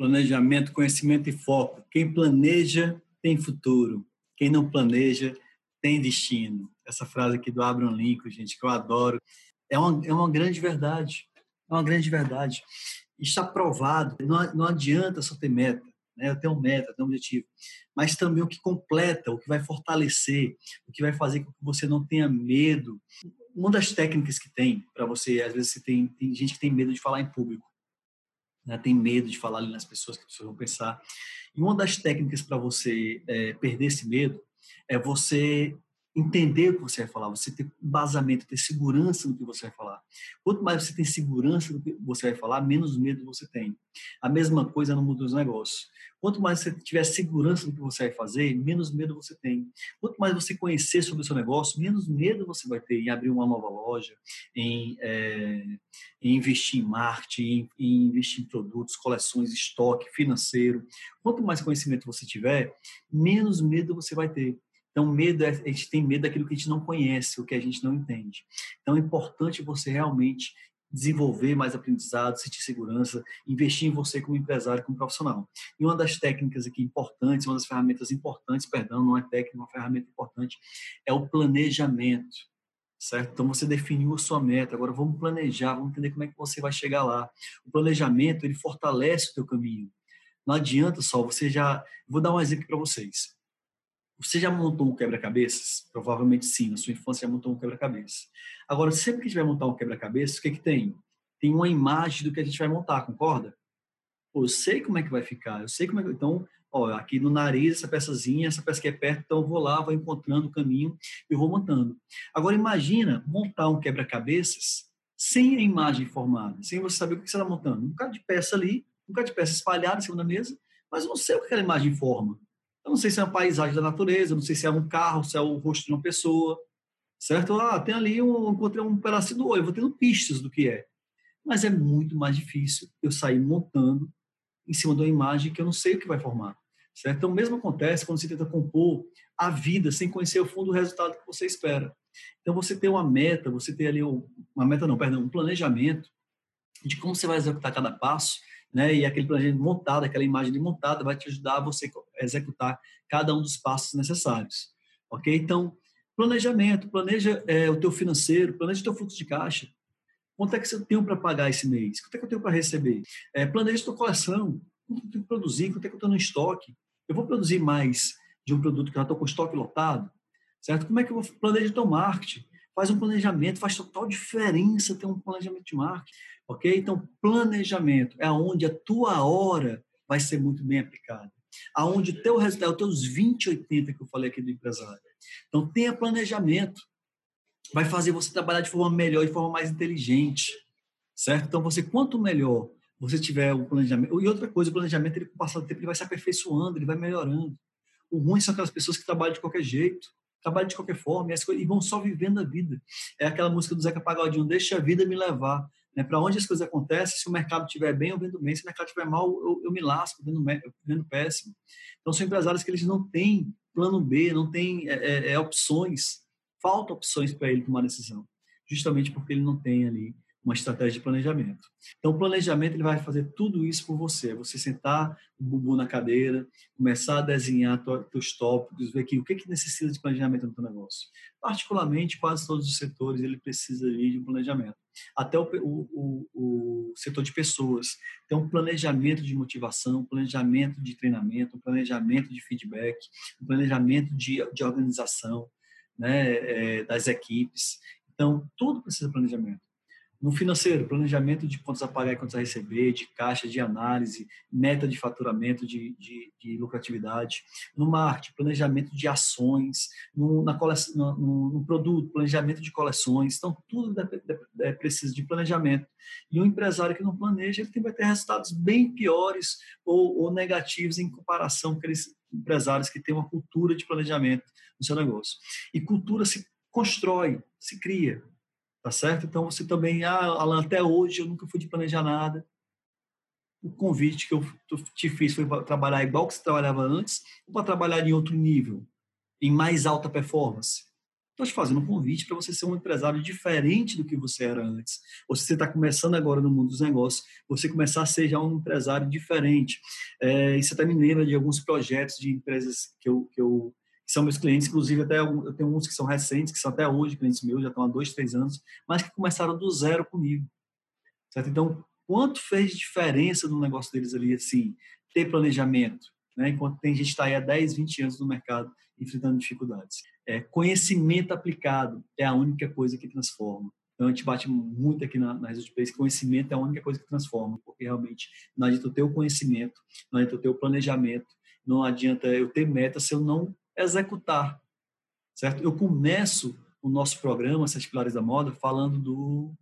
Planejamento, conhecimento e foco. Quem planeja tem futuro. Quem não planeja tem destino. Essa frase aqui do Abraham Lincoln, gente, que eu adoro. É uma, é uma grande verdade. É uma grande verdade. Está provado. Não, não adianta só ter meta. Né? Eu tenho meta, tenho um objetivo. Mas também o que completa, o que vai fortalecer, o que vai fazer com que você não tenha medo. Uma das técnicas que tem para você, às vezes você tem, tem gente que tem medo de falar em público. Né? Tem medo de falar ali nas pessoas que as pessoas vão pensar. E uma das técnicas para você é, perder esse medo é você entender o que você vai falar, você ter embasamento, ter segurança no que você vai falar. Quanto mais você tem segurança do que você vai falar, menos medo você tem. A mesma coisa no mundo dos negócios. Quanto mais você tiver segurança do que você vai fazer, menos medo você tem. Quanto mais você conhecer sobre o seu negócio, menos medo você vai ter em abrir uma nova loja, em, é, em investir em marketing, em, em investir em produtos, coleções, estoque, financeiro. Quanto mais conhecimento você tiver, menos medo você vai ter. Então, medo é, a gente tem medo daquilo que a gente não conhece, o que a gente não entende. Então, é importante você realmente desenvolver mais aprendizado, sentir segurança, investir em você como empresário, como profissional. E uma das técnicas aqui importantes, uma das ferramentas importantes, perdão, não é técnica, é uma ferramenta importante, é o planejamento, certo? Então você definiu a sua meta, agora vamos planejar, vamos entender como é que você vai chegar lá. O planejamento, ele fortalece o teu caminho. Não adianta só, você já... Vou dar um exemplo para vocês. Você já montou um quebra-cabeças? Provavelmente sim, na sua infância já montou um quebra-cabeças. Agora, sempre que a gente vai montar um quebra-cabeças, o que, que tem? Tem uma imagem do que a gente vai montar, concorda? Pô, eu sei como é que vai ficar, eu sei como é que... Então, ó, aqui no nariz, essa peçazinha, essa peça que é perto, então eu vou lá, vou encontrando o caminho e vou montando. Agora, imagina montar um quebra-cabeças sem a imagem formada, sem você saber o que você está montando. Um bocado de peça ali, um bocado de peça espalhada em cima da mesa, mas eu não sei o que aquela imagem forma. Eu não sei se é uma paisagem da natureza, não sei se é um carro, se é o rosto de uma pessoa, certo? Ah, tem ali um, encontrei um pedacinho do olho, vou tendo pistas do que é. Mas é muito mais difícil eu sair montando em cima de uma imagem que eu não sei o que vai formar, certo? Então, o mesmo acontece quando você tenta compor a vida sem conhecer o fundo do resultado que você espera. Então, você tem uma meta, você tem ali uma meta não, perdão, um planejamento de como você vai executar cada passo, né? E aquele planejamento montado, aquela imagem montada vai te ajudar a você executar cada um dos passos necessários, ok? Então, planejamento, planeja é, o teu financeiro, planeja o teu fluxo de caixa. Quanto é que eu tenho para pagar esse mês? Quanto é que eu tenho para receber? É, planeja a tua coleção. Quanto eu tenho que produzir? Quanto é que eu estou no estoque? Eu vou produzir mais de um produto que já estou com o estoque lotado? Certo? Como é que eu vou planejar o teu marketing? Faz um planejamento, faz total diferença ter um planejamento de marketing. Ok? Então, planejamento é onde a tua hora vai ser muito bem aplicada. Aonde o teu resultado, os teus 20, 80 que eu falei aqui do empresário. Então, tenha planejamento. Vai fazer você trabalhar de forma melhor, de forma mais inteligente. Certo? Então, você, quanto melhor você tiver o planejamento. E outra coisa, o planejamento, ele, com o passar do tempo, ele vai se aperfeiçoando, ele vai melhorando. O ruim são aquelas pessoas que trabalham de qualquer jeito, trabalham de qualquer forma, e, coisas, e vão só vivendo a vida. É aquela música do Zeca Pagodinho, deixa a vida me levar. Né? Para onde as coisas acontecem, se o mercado estiver bem, eu vendo bem, se o mercado estiver mal, eu, eu me lasco, vendo, vendo péssimo. Então, são empresários que eles não têm plano B, não têm é, é, é opções, falta opções para ele tomar decisão, justamente porque ele não tem ali uma estratégia de planejamento. Então, o planejamento ele vai fazer tudo isso por você. Você sentar o bubu na cadeira, começar a desenhar seus tópicos, ver aqui o que, que necessita de planejamento no seu negócio. Particularmente, quase todos os setores ele precisa de um planejamento. Até o, o, o, setor de pessoas. Tem um planejamento de motivação, um planejamento de treinamento, um planejamento de feedback, um planejamento de, de organização né, é, das equipes. Então, tudo precisa de planejamento. No financeiro, planejamento de contas a pagar e contas a receber, de caixa, de análise, meta de faturamento, de, de, de lucratividade. No marketing, planejamento de ações. No, na coleção, no, no, produto, planejamento de coleções. Então, tudo é, precisa de planejamento. E um empresário que não planeja, ele vai ter resultados bem piores ou, ou negativos em comparação com aqueles empresários que têm uma cultura de planejamento no seu negócio. E cultura se constrói, se cria. Tá certo? Então você também, ah, Alan, até hoje eu nunca fui de planejar nada. O convite que eu te fiz foi para trabalhar igual que você trabalhava antes ou para trabalhar em outro nível, em mais alta performance. Estou te fazendo um convite para você ser um empresário diferente do que você era antes. Ou se você está começando agora no mundo dos negócios, você começar a ser já um empresário diferente. É, e você também me lembra de alguns projetos de empresas que eu, que eu que são meus clientes, inclusive até eu tenho uns que são recentes, que são até hoje clientes meus, já estão há dois, três anos, mas que começaram do zero comigo. Certo? Então, quanto fez diferença no negócio deles ali, assim, ter planejamento, né? enquanto tem gente que está aí há 10, 20 anos no mercado enfrentando dificuldades. É, conhecimento aplicado é a única coisa que transforma. Então, a gente bate muito aqui na, na Result Place, conhecimento é a única coisa que transforma, porque realmente não adianta eu ter o conhecimento, não adianta eu ter o planejamento, não adianta eu ter meta se eu não executar, certo? Eu começo o nosso programa, Sete Pilares da Moda, falando do,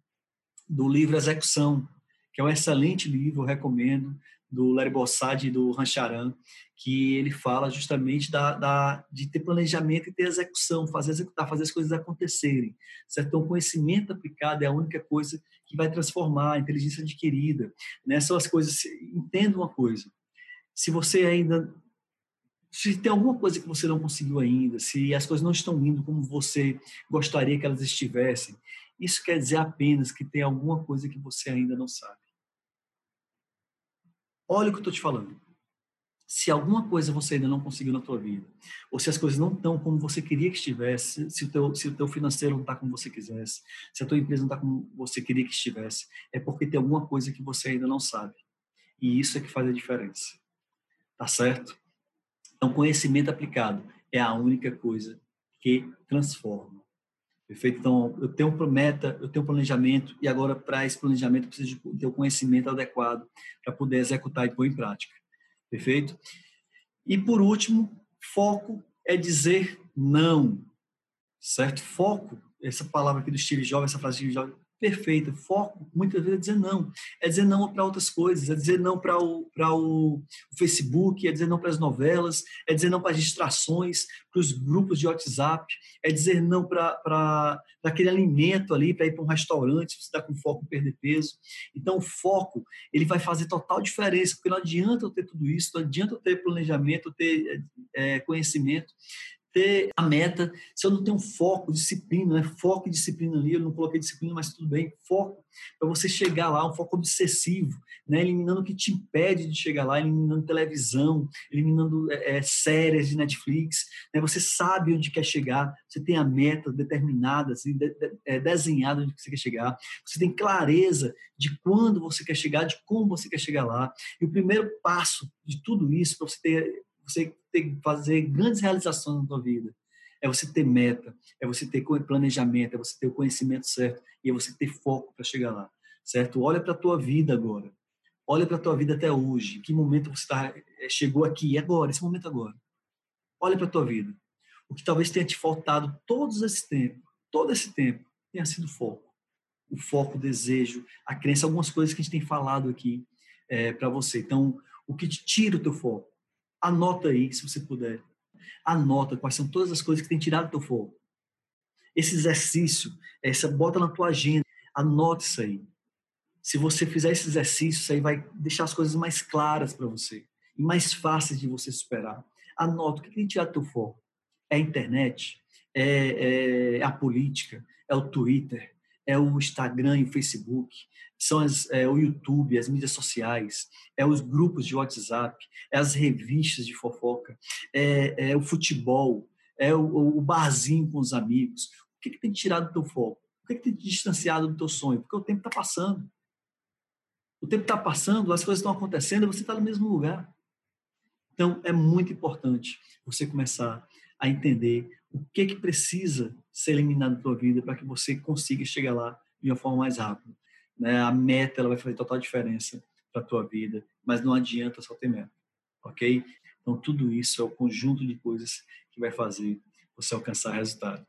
do livro Execução, que é um excelente livro, eu recomendo, do Larry Bossad e do Rancharan, que ele fala justamente da, da, de ter planejamento e ter execução, fazer executar, fazer as coisas acontecerem. Certo? Então, conhecimento aplicado é a única coisa que vai transformar a inteligência adquirida. Né? São as coisas. Entenda uma coisa: se você ainda. Se tem alguma coisa que você não conseguiu ainda, se as coisas não estão indo como você gostaria que elas estivessem, isso quer dizer apenas que tem alguma coisa que você ainda não sabe. Olha o que eu estou te falando. Se alguma coisa você ainda não conseguiu na tua vida, ou se as coisas não estão como você queria que estivesse, se o teu, se o teu financeiro não está como você quisesse, se a tua empresa não está como você queria que estivesse, é porque tem alguma coisa que você ainda não sabe. E isso é que faz a diferença. Tá certo? Então, conhecimento aplicado é a única coisa que transforma. Perfeito? Então, eu tenho uma meta, eu tenho um planejamento, e agora, para esse planejamento, eu preciso ter o um conhecimento adequado para poder executar e pôr em prática. Perfeito? E, por último, foco é dizer não. Certo? Foco, essa palavra aqui do Steve Jobs, essa frase do Steve Jobs, perfeita. Foco, muitas vezes, é dizer não. É dizer não para outras coisas, é dizer não para o, o Facebook, é dizer não para as novelas, é dizer não para as distrações, para os grupos de WhatsApp, é dizer não para aquele alimento ali, para ir para um restaurante, se está com foco em perder peso. Então, o foco, ele vai fazer total diferença, porque não adianta eu ter tudo isso, não adianta eu ter planejamento, ter é, conhecimento, ter a meta, se eu não tenho foco, disciplina, né? foco e disciplina ali, eu não coloquei disciplina, mas tudo bem, foco, para você chegar lá, um foco obsessivo, né? eliminando o que te impede de chegar lá, eliminando televisão, eliminando é, é, séries de Netflix, né? você sabe onde quer chegar, você tem a meta determinada, assim, de, de, é, desenhada onde você quer chegar, você tem clareza de quando você quer chegar, de como você quer chegar lá, e o primeiro passo de tudo isso, para você ter você ter fazer grandes realizações na tua vida. É você ter meta, é você ter planejamento, é você ter o conhecimento certo e é você ter foco para chegar lá, certo? Olha para a tua vida agora. Olha para a tua vida até hoje. Que momento você tá, é, chegou aqui, agora, esse momento agora. Olha para a tua vida. O que talvez tenha te faltado todo esse tempo, todo esse tempo, tenha sido foco. O foco, o desejo, a crença, algumas coisas que a gente tem falado aqui é, para você. Então, o que te tira o teu foco? Anota aí, se você puder. Anota quais são todas as coisas que tem tirado teu foco. Esse exercício, essa bota na tua agenda, anota isso aí. Se você fizer esse exercício, isso aí vai deixar as coisas mais claras para você e mais fáceis de você superar. Anota o que tem tirado teu foco. É a internet, é, é a política, é o Twitter, é o Instagram e o Facebook, são as, é, o YouTube, as mídias sociais, é os grupos de WhatsApp, é as revistas de fofoca, é, é o futebol, é o, o, barzinho com os amigos. O que, que tem tirado do teu foco? O que, que tem te distanciado do teu sonho? Porque o tempo está passando. O tempo está passando, as coisas estão acontecendo você está no mesmo lugar. Então, é muito importante você começar a entender o que, que precisa ser eliminado da tua vida para que você consiga chegar lá de uma forma mais rápida né? A meta ela vai fazer total diferença para a tua vida, mas não adianta só ter meta, ok? Então tudo isso é o conjunto de coisas que vai fazer você alcançar resultado.